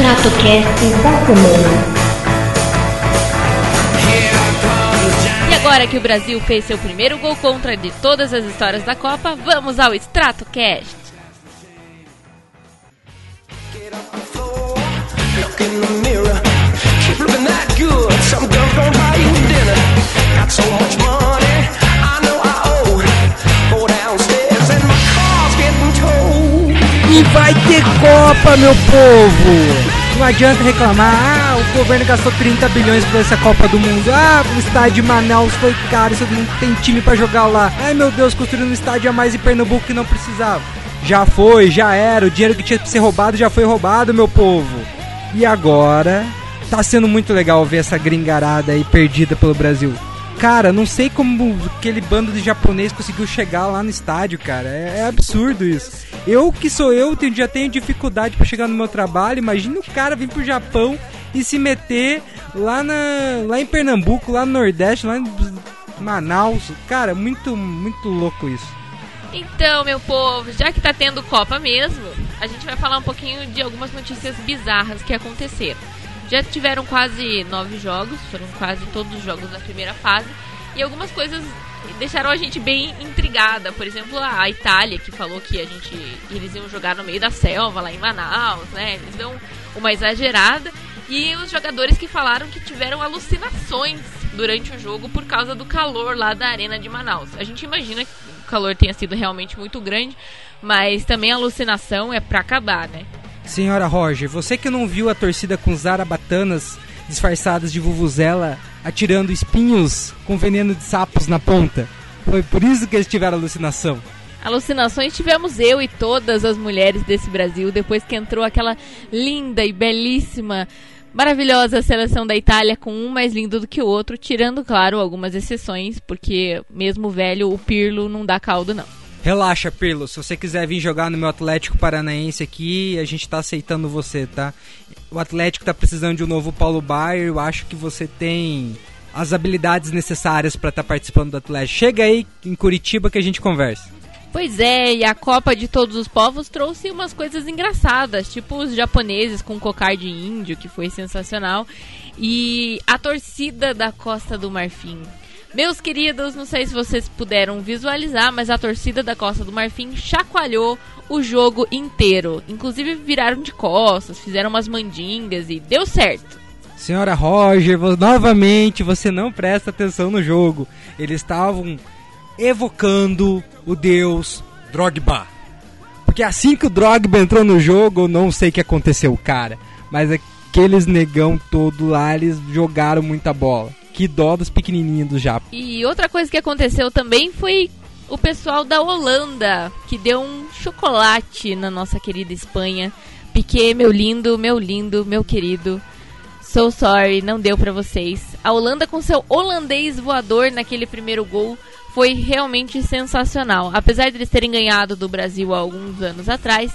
ExtratoCast da semana. E agora que o Brasil fez seu primeiro gol contra de todas as histórias da Copa, vamos ao. Get off the floor, look in the mirror. Vai ter Copa, meu povo! Não adianta reclamar, ah, o governo gastou 30 bilhões pra essa Copa do Mundo. Ah, o estádio de Manaus foi caro, você não tem time pra jogar lá. Ai meu Deus, construindo um estádio a mais em Pernambuco que não precisava. Já foi, já era, o dinheiro que tinha que ser roubado já foi roubado, meu povo. E agora, tá sendo muito legal ver essa gringarada aí perdida pelo Brasil. Cara, não sei como aquele bando de japonês conseguiu chegar lá no estádio, cara. É, é absurdo isso. Eu que sou eu, tenho- já tenho dificuldade pra chegar no meu trabalho. Imagina o cara vir pro Japão e se meter lá, na, lá em Pernambuco, lá no Nordeste, lá em Manaus. Cara, muito, muito louco isso. Então, meu povo, já que tá tendo Copa mesmo, a gente vai falar um pouquinho de algumas notícias bizarras que aconteceram. Já tiveram quase nove jogos, foram quase todos os jogos da primeira fase, e algumas coisas deixaram a gente bem intrigada. Por exemplo, a Itália, que falou que a gente eles iam jogar no meio da selva, lá em Manaus, né? Eles dão uma exagerada. E os jogadores que falaram que tiveram alucinações durante o jogo por causa do calor lá da arena de Manaus. A gente imagina que o calor tenha sido realmente muito grande, mas também a alucinação é pra acabar, né? Senhora Roger, você que não viu a torcida com zarabatanas disfarçadas de vuvuzela atirando espinhos com veneno de sapos na ponta? Foi por isso que eles tiveram alucinação. Alucinações tivemos eu e todas as mulheres desse Brasil depois que entrou aquela linda e belíssima, maravilhosa seleção da Itália com um mais lindo do que o outro, tirando, claro, algumas exceções, porque mesmo velho, o Pirlo não dá caldo, não. Relaxa, Pirlo. Se você quiser vir jogar no meu Atlético Paranaense aqui, a gente tá aceitando você, tá? O Atlético tá precisando de um novo Paulo Baier. Eu acho que você tem as habilidades necessárias pra estar participando do Atlético. Chega aí em Curitiba que a gente conversa. Pois é, e a Copa de Todos os Povos trouxe umas coisas engraçadas, tipo os japoneses com cocar de índio, que foi sensacional, e a torcida da Costa do Marfim. Meus queridos, não sei se vocês puderam visualizar, mas a torcida da Costa do Marfim chacoalhou o jogo inteiro. Inclusive viraram de costas, fizeram umas mandingas e deu certo. Senhora Roger, novamente você não presta atenção no jogo. Eles estavam evocando o deus Drogba. Porque assim que o Drogba entrou no jogo, eu não sei o que aconteceu, cara. Mas aqueles negão todo lá, eles jogaram muita bola. Que dó dos pequenininhos do Japa. E outra coisa que aconteceu também foi o pessoal da Holanda, que deu um chocolate na nossa querida Espanha. Piquet, meu lindo, meu lindo, meu querido. So sorry, não deu pra vocês. A Holanda com seu holandês voador naquele primeiro gol foi realmente sensacional. Apesar de eles terem ganhado do Brasil há alguns anos atrás,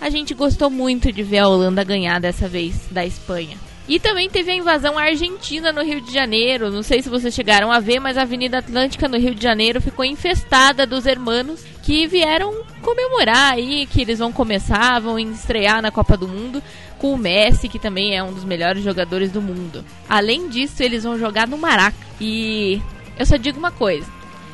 a gente gostou muito de ver a Holanda ganhar dessa vez da Espanha. E também teve a invasão argentina no Rio de Janeiro. Não sei se vocês chegaram a ver, mas a Avenida Atlântica no Rio de Janeiro ficou infestada dos hermanos que vieram comemorar aí que eles vão começar, vão estrear na Copa do Mundo com o Messi, que também é um dos melhores jogadores do mundo. Além disso, eles vão jogar no Maraca. E eu só digo uma coisa.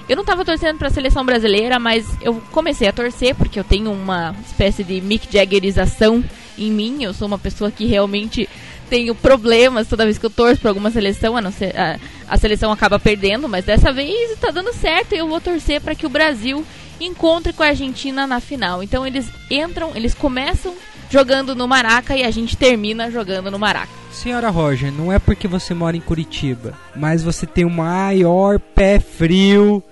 Eu não tava torcendo pra seleção brasileira, mas eu comecei a torcer porque eu tenho uma espécie de Mick Jaggerização em mim. Eu sou uma pessoa que realmente tenho problemas toda vez que eu torço pra alguma seleção, a, ser, a, a seleção acaba perdendo, mas dessa vez tá dando certo e eu vou torcer pra que o Brasil encontre com a Argentina na final. Então eles entram, eles começam jogando no Maraca e a gente termina jogando no Maraca. Senhora Roger, não é porque você mora em Curitiba, mas você tem o maior pé frio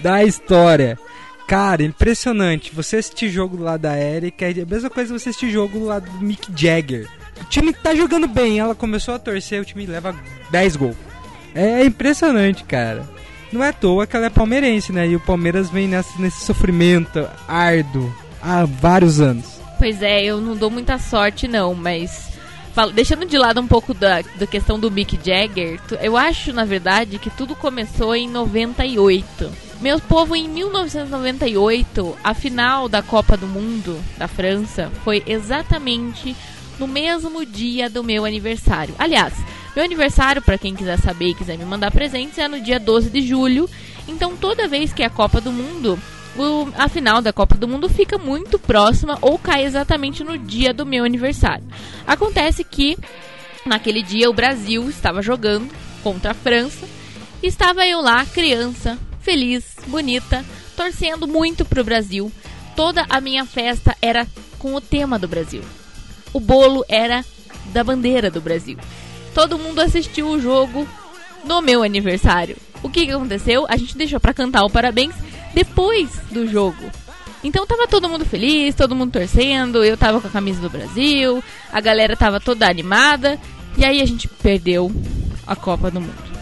da história. Cara, impressionante. Você assistir jogo lado da Erika é a mesma coisa que você assistir jogo lado do Mick Jagger. O time tá jogando bem, ela começou a torcer, o time leva 10 gols. É impressionante, cara. Não é à toa que ela é palmeirense, né? E o Palmeiras vem nessa, nesse sofrimento árduo há vários anos. Pois é, eu não dou muita sorte não, mas deixando de lado um pouco da, da questão do Mick Jagger, eu acho na verdade que tudo começou em 98. Meu povo, em 1998, a final da Copa do Mundo da França foi exatamente no mesmo dia do meu aniversário. Aliás, meu aniversário, para quem quiser saber e quiser me mandar presentes, é no dia 12 de julho. Então, toda vez que é a Copa do Mundo, o, a final da Copa do Mundo fica muito próxima ou cai exatamente no dia do meu aniversário. Acontece que naquele dia o Brasil estava jogando contra a França estava eu lá, criança, feliz, bonita, torcendo muito pro Brasil. Toda a minha festa era com o tema do Brasil. O bolo era da bandeira do Brasil. Todo mundo assistiu o jogo no meu aniversário. O que, que aconteceu? A gente deixou para cantar o parabéns depois do jogo. Então tava todo mundo feliz, todo mundo torcendo, eu tava com a camisa do Brasil, a galera tava toda animada, e aí a gente perdeu a Copa do Mundo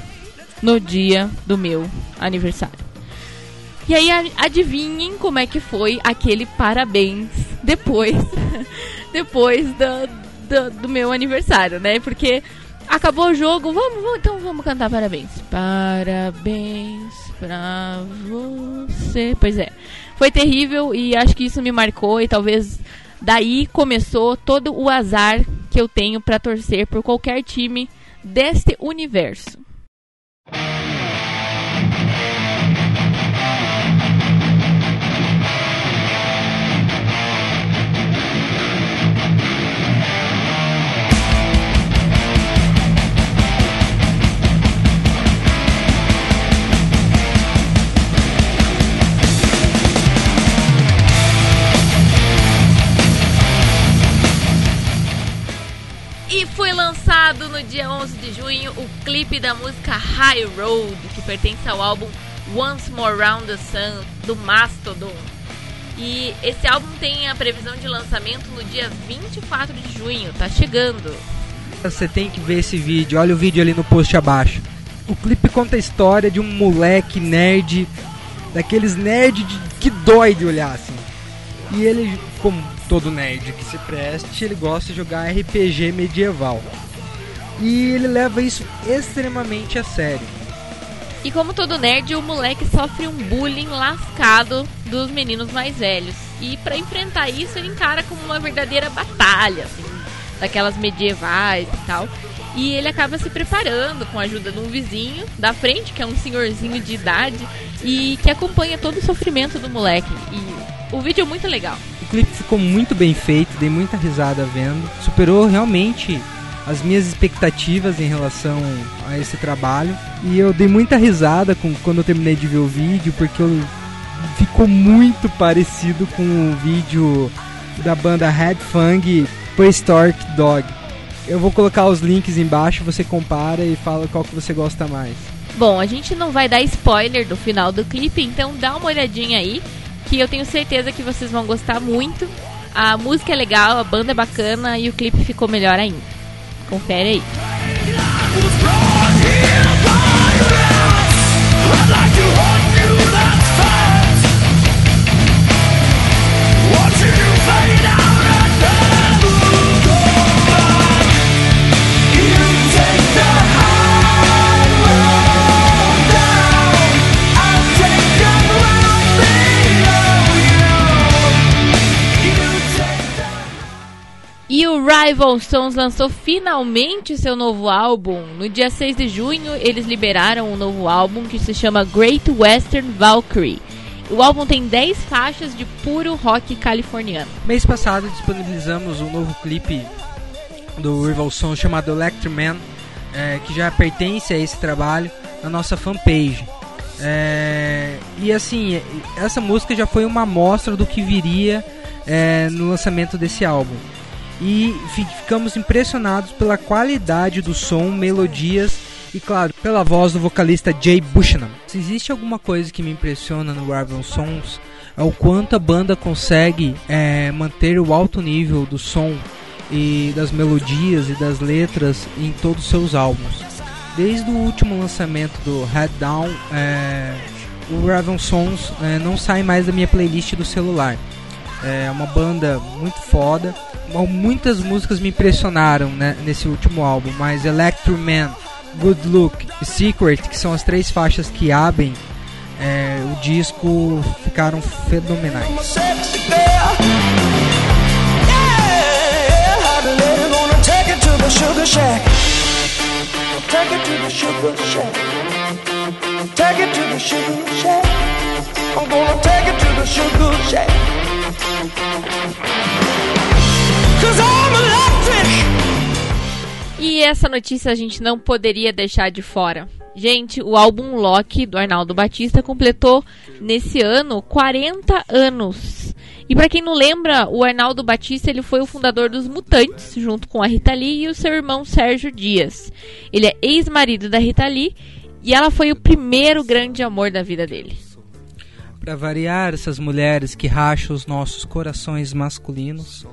no dia do meu aniversário. E aí adivinhem como é que foi aquele parabéns depois depois do, do, do meu aniversário, né? Porque acabou o jogo, vamos, vamos, então vamos cantar parabéns. Parabéns pra você. Pois é, foi terrível e acho que isso me marcou e talvez daí começou todo o azar que eu tenho para torcer por qualquer time deste universo. Lançado no dia 11 de junho o clipe da música High Road, que pertence ao álbum Once More Round the Sun, do Mastodon. E esse álbum tem a previsão de lançamento no dia 24 de junho, tá chegando. Você tem que ver esse vídeo, olha o vídeo ali no post abaixo. O clipe conta a história de um moleque nerd, daqueles nerd de, que dói de olhar assim. E ele, como todo nerd que se preste, ele gosta de jogar RPG medieval. E ele leva isso extremamente a sério. E como todo nerd, o moleque sofre um bullying lascado dos meninos mais velhos. E para enfrentar isso, ele encara como uma verdadeira batalha, assim, daquelas medievais e tal. E ele acaba se preparando com a ajuda de um vizinho da frente, que é um senhorzinho de idade, e que acompanha todo o sofrimento do moleque. E o vídeo é muito legal clipe ficou muito bem feito, dei muita risada vendo. Superou realmente as minhas expectativas em relação a esse trabalho. E eu dei muita risada com, quando eu terminei de ver o vídeo, porque eu, ficou muito parecido com o vídeo da banda Red Fang Prehistoric Dog. Eu vou colocar os links embaixo, você compara e fala qual que você gosta mais. Bom, a gente não vai dar spoiler do final do clipe, então dá uma olhadinha aí que eu tenho certeza que vocês vão gostar muito. A música é legal, a banda é bacana e o clipe ficou melhor ainda. Confere aí. Rival Sons lançou finalmente seu novo álbum. No dia 6 de junho, eles liberaram um novo álbum que se chama Great Western Valkyrie. O álbum tem 10 faixas de puro rock californiano. Mês passado disponibilizamos um novo clipe do Rival Sons chamado Electric Man, é, que já pertence a esse trabalho na nossa fanpage. É, e assim, essa música já foi uma amostra do que viria é, no lançamento desse álbum e ficamos impressionados pela qualidade do som, melodias e, claro, pela voz do vocalista Jay Bushnell. Se existe alguma coisa que me impressiona no Raven Sons é o quanto a banda consegue é, manter o alto nível do som e das melodias e das letras em todos os seus álbuns. Desde o último lançamento do Head Down, é, o Raven Sons é, não sai mais da minha playlist do celular. É uma banda muito foda muitas músicas me impressionaram né, nesse último álbum, mas Electro Man, Good Look e Secret, que são as três faixas que abrem é, o disco, ficaram fenomenais. Take it to the sugar shack. I'm gonna take it to the sugar shack. E essa notícia a gente não poderia deixar de fora. Gente, o álbum Loki do Arnaldo Batista completou nesse ano 40 anos. E pra quem não lembra, o Arnaldo Batista ele foi o fundador dos Mutantes, junto com a Rita Lee e o seu irmão Sérgio Dias. Ele é ex-marido da Rita Lee e ela foi o primeiro grande amor da vida dele. Pra variar essas mulheres que racham os nossos corações masculinos,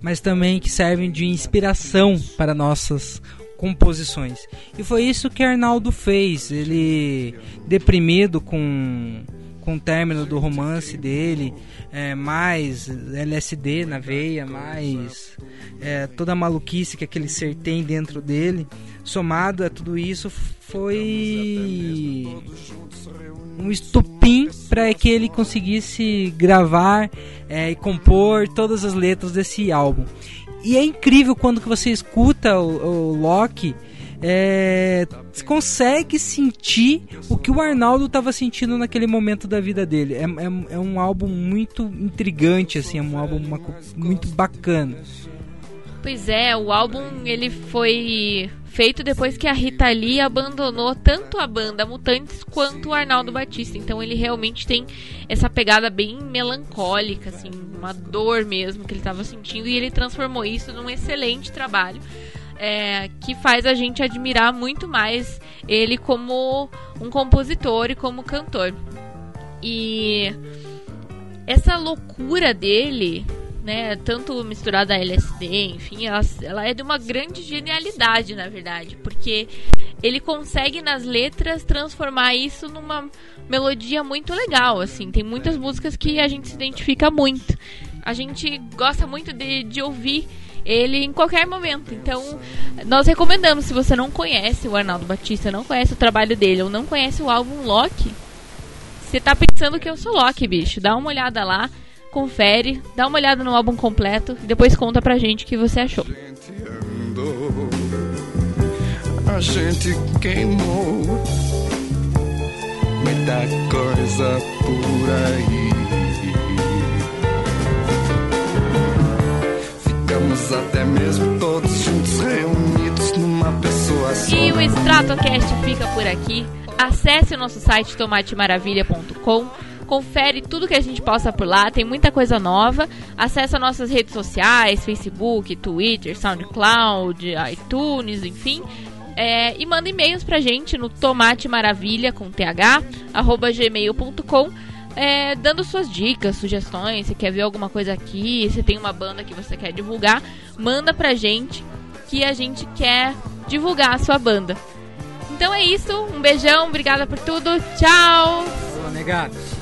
mas também que servem de inspiração para nossas composições. E foi isso que Arnaldo fez. Ele, deprimido com, com o término do romance dele, é, mais LSD na veia, mais é, toda a maluquice que aquele ser tem dentro dele, somado a tudo isso, foi um estupim para que ele conseguisse gravar é, e compor todas as letras desse álbum. E é incrível quando que você escuta o, o Loki, é, você consegue sentir o que o Arnaldo estava sentindo naquele momento da vida dele. É, é, é um álbum muito intrigante, assim, é um álbum uma muito bacana. Pois é, o álbum ele foi feito depois que a Rita Lee abandonou tanto a banda Mutantes quanto o Arnaldo Batista. Então ele realmente tem essa pegada bem melancólica, assim, uma dor mesmo que ele estava sentindo e ele transformou isso num excelente trabalho. é, que faz a gente admirar muito mais ele como um compositor e como cantor. E essa loucura dele, né, tanto misturada a LSD, enfim, ela, ela é de uma grande genialidade, na verdade, porque ele consegue nas letras transformar isso numa melodia muito legal, assim, tem muitas músicas que a gente se identifica muito. A gente gosta muito de, de ouvir ele em qualquer momento. Então, nós recomendamos, se você não conhece o Arnaldo Batista, não conhece o trabalho dele ou não conhece o álbum Loki, você tá pensando que eu sou Loki, bicho. Dá uma olhada lá, confere, dá uma olhada no álbum completo e depois conta pra gente o que você achou. gente andou, a gente queimou muita coisa por aí. Ficamos até mesmo todos juntos reunidos numa pessoa só. E o Stratocast fica por aqui. Acesse o nosso site tomatemaravilha.com. Confere tudo que a gente posta por lá, tem muita coisa nova. Acesse nossas redes sociais, Facebook, Twitter, SoundCloud, iTunes, enfim. É, e manda e-mails pra gente no tomatemaravilha com th, arroba gmail.com é, dando suas dicas, sugestões, se quer ver alguma coisa aqui, se tem uma banda que você quer divulgar, manda pra gente que a gente quer divulgar a sua banda. Então é isso, um beijão, obrigada por tudo, tchau! Falou, negado.